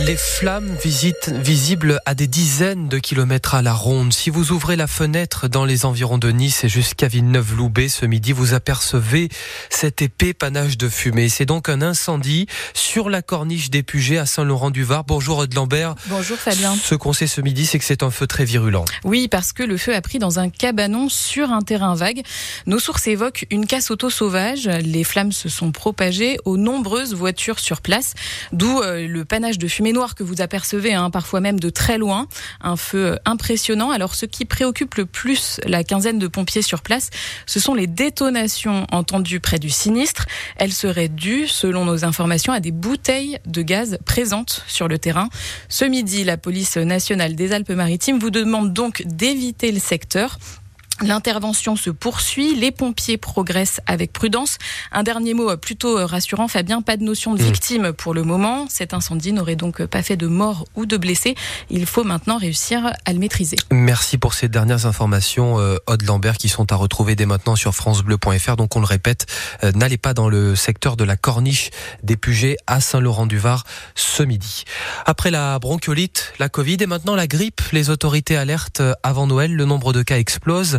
Les flammes visitent, visibles à des dizaines de kilomètres à la ronde. Si vous ouvrez la fenêtre dans les environs de Nice et jusqu'à Villeneuve-Loubet ce midi, vous apercevez cet épais panache de fumée. C'est donc un incendie sur la corniche des Pugets à Saint-Laurent-du-Var. Bonjour Aude Lambert. Bonjour Fabien. Ce qu'on sait ce midi, c'est que c'est un feu très virulent. Oui, parce que le feu a pris dans un cabanon sur un terrain vague. Nos sources évoquent une casse auto sauvage. Les flammes se sont propagées aux nombreuses voitures sur place, d'où euh, le panache de fumée fumée noire que vous apercevez, hein, parfois même de très loin. Un feu impressionnant. Alors, ce qui préoccupe le plus la quinzaine de pompiers sur place, ce sont les détonations entendues près du sinistre. Elles seraient dues, selon nos informations, à des bouteilles de gaz présentes sur le terrain. Ce midi, la police nationale des Alpes-Maritimes vous demande donc d'éviter le secteur. L'intervention se poursuit, les pompiers progressent avec prudence. Un dernier mot plutôt rassurant, Fabien, pas de notion de mmh. victime pour le moment. Cet incendie n'aurait donc pas fait de mort ou de blessés. Il faut maintenant réussir à le maîtriser. Merci pour ces dernières informations, euh, Aude Lambert, qui sont à retrouver dès maintenant sur francebleu.fr. Donc on le répète, euh, n'allez pas dans le secteur de la corniche des Pugets à Saint-Laurent-du-Var ce midi. Après la bronchiolite, la Covid et maintenant la grippe, les autorités alertent avant Noël, le nombre de cas explose.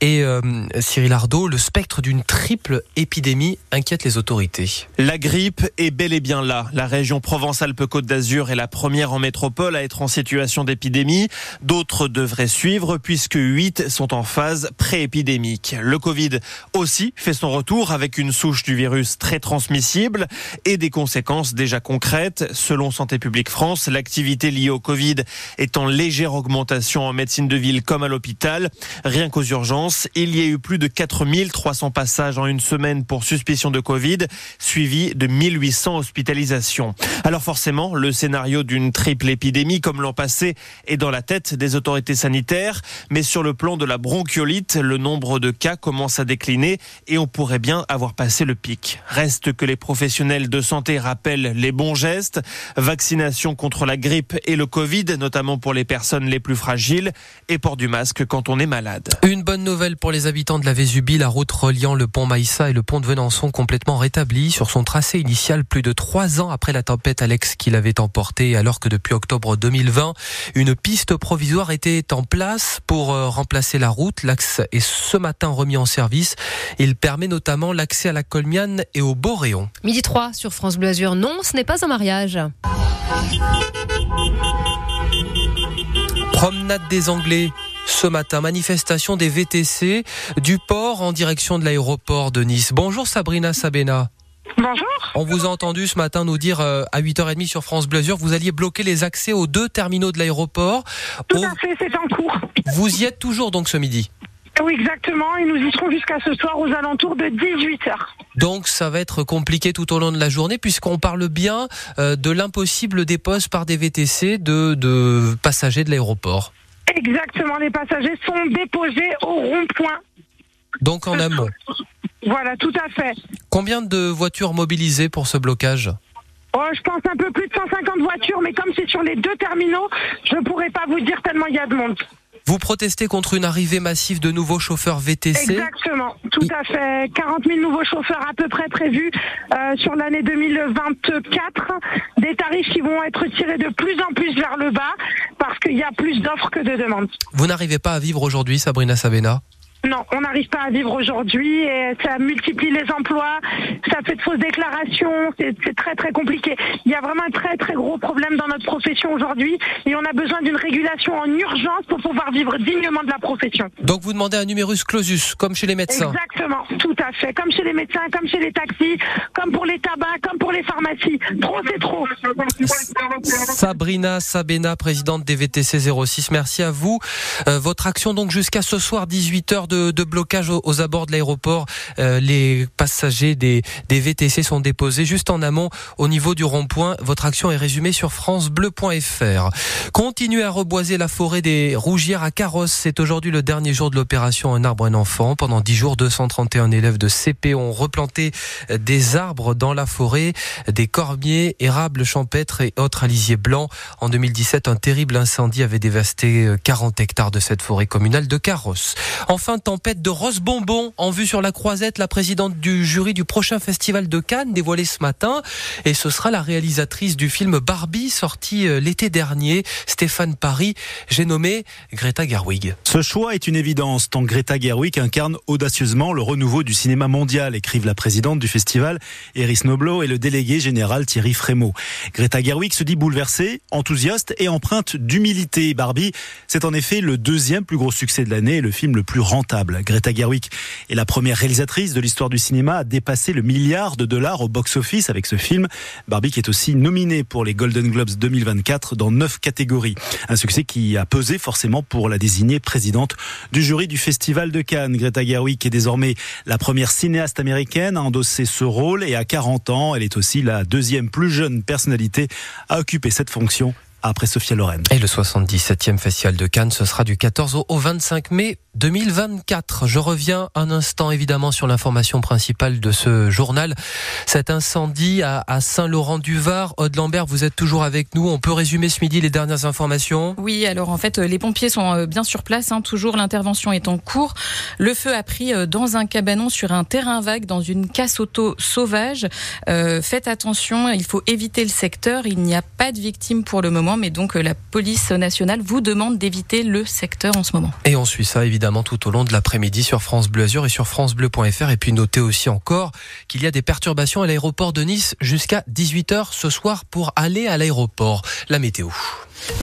Et euh, Cyril Ardo, le spectre d'une triple épidémie inquiète les autorités. La grippe est bel et bien là. La région Provence-Alpes-Côte d'Azur est la première en métropole à être en situation d'épidémie. D'autres devraient suivre puisque 8 sont en phase pré-épidémique. Le Covid aussi fait son retour avec une souche du virus très transmissible et des conséquences déjà concrètes. Selon Santé publique France, l'activité liée au Covid est en légère augmentation en médecine de ville comme à l'hôpital. Rien qu'aux urgences. Il y a eu plus de 4300 passages en une semaine pour suspicion de Covid, suivi de 1800 hospitalisations. Alors forcément, le scénario d'une triple épidémie comme l'an passé est dans la tête des autorités sanitaires, mais sur le plan de la bronchiolite, le nombre de cas commence à décliner et on pourrait bien avoir passé le pic. Reste que les professionnels de santé rappellent les bons gestes, vaccination contre la grippe et le Covid, notamment pour les personnes les plus fragiles, et port du masque quand on est malade. Une bonne pour les habitants de la Vésubie, la route reliant le pont Maïssa et le pont de Venançon complètement rétablie sur son tracé initial plus de trois ans après la tempête Alex qui l'avait emporté alors que depuis octobre 2020, une piste provisoire était en place pour euh, remplacer la route. L'axe est ce matin remis en service. Il permet notamment l'accès à la Colmiane et au Boréon. Midi 3 sur France Bleu Azur. Non, ce n'est pas un mariage. Promenade des Anglais ce matin. Manifestation des VTC du port en direction de l'aéroport de Nice. Bonjour Sabrina Sabena. Bonjour. On vous a entendu ce matin nous dire euh, à 8h30 sur France Bleu vous alliez bloquer les accès aux deux terminaux de l'aéroport. Tout à fait, c'est en cours. Vous y êtes toujours donc ce midi? Oui, exactement. Et nous y serons jusqu'à ce soir aux alentours de 18h. Donc ça va être compliqué tout au long de la journée puisqu'on parle bien euh, de l'impossible dépose par des VTC de, de passagers de l'aéroport. Exactement, les passagers sont déposés au rond-point. Donc en amont. Voilà, tout à fait. Combien de voitures mobilisées pour ce blocage? Oh, je pense un peu plus de 150 voitures, mais comme c'est sur les deux terminaux, je ne pourrais pas vous dire tellement il y a de monde. Vous protestez contre une arrivée massive de nouveaux chauffeurs VTC Exactement, tout à fait. 40 000 nouveaux chauffeurs à peu près prévus euh, sur l'année 2024. Des tarifs qui vont être tirés de plus en plus vers le bas parce qu'il y a plus d'offres que de demandes. Vous n'arrivez pas à vivre aujourd'hui, Sabrina Sabena non, on n'arrive pas à vivre aujourd'hui et ça multiplie les emplois, ça fait de fausses déclarations, c'est très très compliqué. Il y a vraiment un très très gros problème dans notre profession aujourd'hui et on a besoin d'une régulation en urgence pour pouvoir vivre dignement de la profession. Donc vous demandez un numerus clausus, comme chez les médecins Exactement, tout à fait. Comme chez les médecins, comme chez les taxis, comme pour les tabacs, comme pour les pharmacies. Trop c'est trop. Sabrina Sabena, présidente des VTC 06, merci à vous. Euh, votre action donc jusqu'à ce soir 18h de de, blocage aux, abords de l'aéroport. Euh, les passagers des, VTC sont déposés juste en amont au niveau du rond-point. Votre action est résumée sur francebleu.fr. Continuez à reboiser la forêt des Rougières à Carrosse. C'est aujourd'hui le dernier jour de l'opération Un arbre, un enfant. Pendant 10 jours, 231 élèves de CP ont replanté des arbres dans la forêt, des cormiers, érables champêtres et autres alisiers blancs. En 2017, un terrible incendie avait dévasté 40 hectares de cette forêt communale de Carrosse. Enfin, tempête de rose bonbon en vue sur la croisette. La présidente du jury du prochain festival de Cannes dévoilée ce matin. Et ce sera la réalisatrice du film Barbie sorti euh, l'été dernier, Stéphane Paris. J'ai nommé Greta Gerwig. Ce choix est une évidence tant Greta Gerwig incarne audacieusement le renouveau du cinéma mondial, écrivent la présidente du festival, Eris Noblo, et le délégué général Thierry Frémaux. Greta Gerwig se dit bouleversée, enthousiaste et empreinte d'humilité. Barbie, c'est en effet le deuxième plus gros succès de l'année et le film le plus rentable. Greta Gerwig est la première réalisatrice de l'histoire du cinéma à dépasser le milliard de dollars au box-office avec ce film. Barbie qui est aussi nominée pour les Golden Globes 2024 dans neuf catégories. Un succès qui a pesé forcément pour la désignée présidente du jury du Festival de Cannes. Greta Gerwig est désormais la première cinéaste américaine à endosser ce rôle et à 40 ans, elle est aussi la deuxième plus jeune personnalité à occuper cette fonction après Sophia Loren. Et le 77e Festival de Cannes, ce sera du 14 au 25 mai 2024. Je reviens un instant évidemment sur l'information principale de ce journal. Cet incendie à, Saint-Laurent-du-Var. Aude Lambert, vous êtes toujours avec nous. On peut résumer ce midi les dernières informations? Oui, alors en fait, les pompiers sont euh, bien sur place. Hein. toujours, l'intervention est en cours. Le feu a pris euh, dans un cabanon sur un terrain vague dans une casse auto sauvage. Euh, faites attention, il faut éviter le secteur. Il n'y a pas de victimes pour le moment mais donc euh, la police nationale vous demande d'éviter le secteur en ce moment. Et on suit ça évidemment tout au long de l'après-midi sur France Bleu Azur et sur francebleu.fr. Et puis notez aussi encore qu'il y a des perturbations à l'aéroport de Nice jusqu'à 18h ce soir pour aller à l'aéroport. La météo.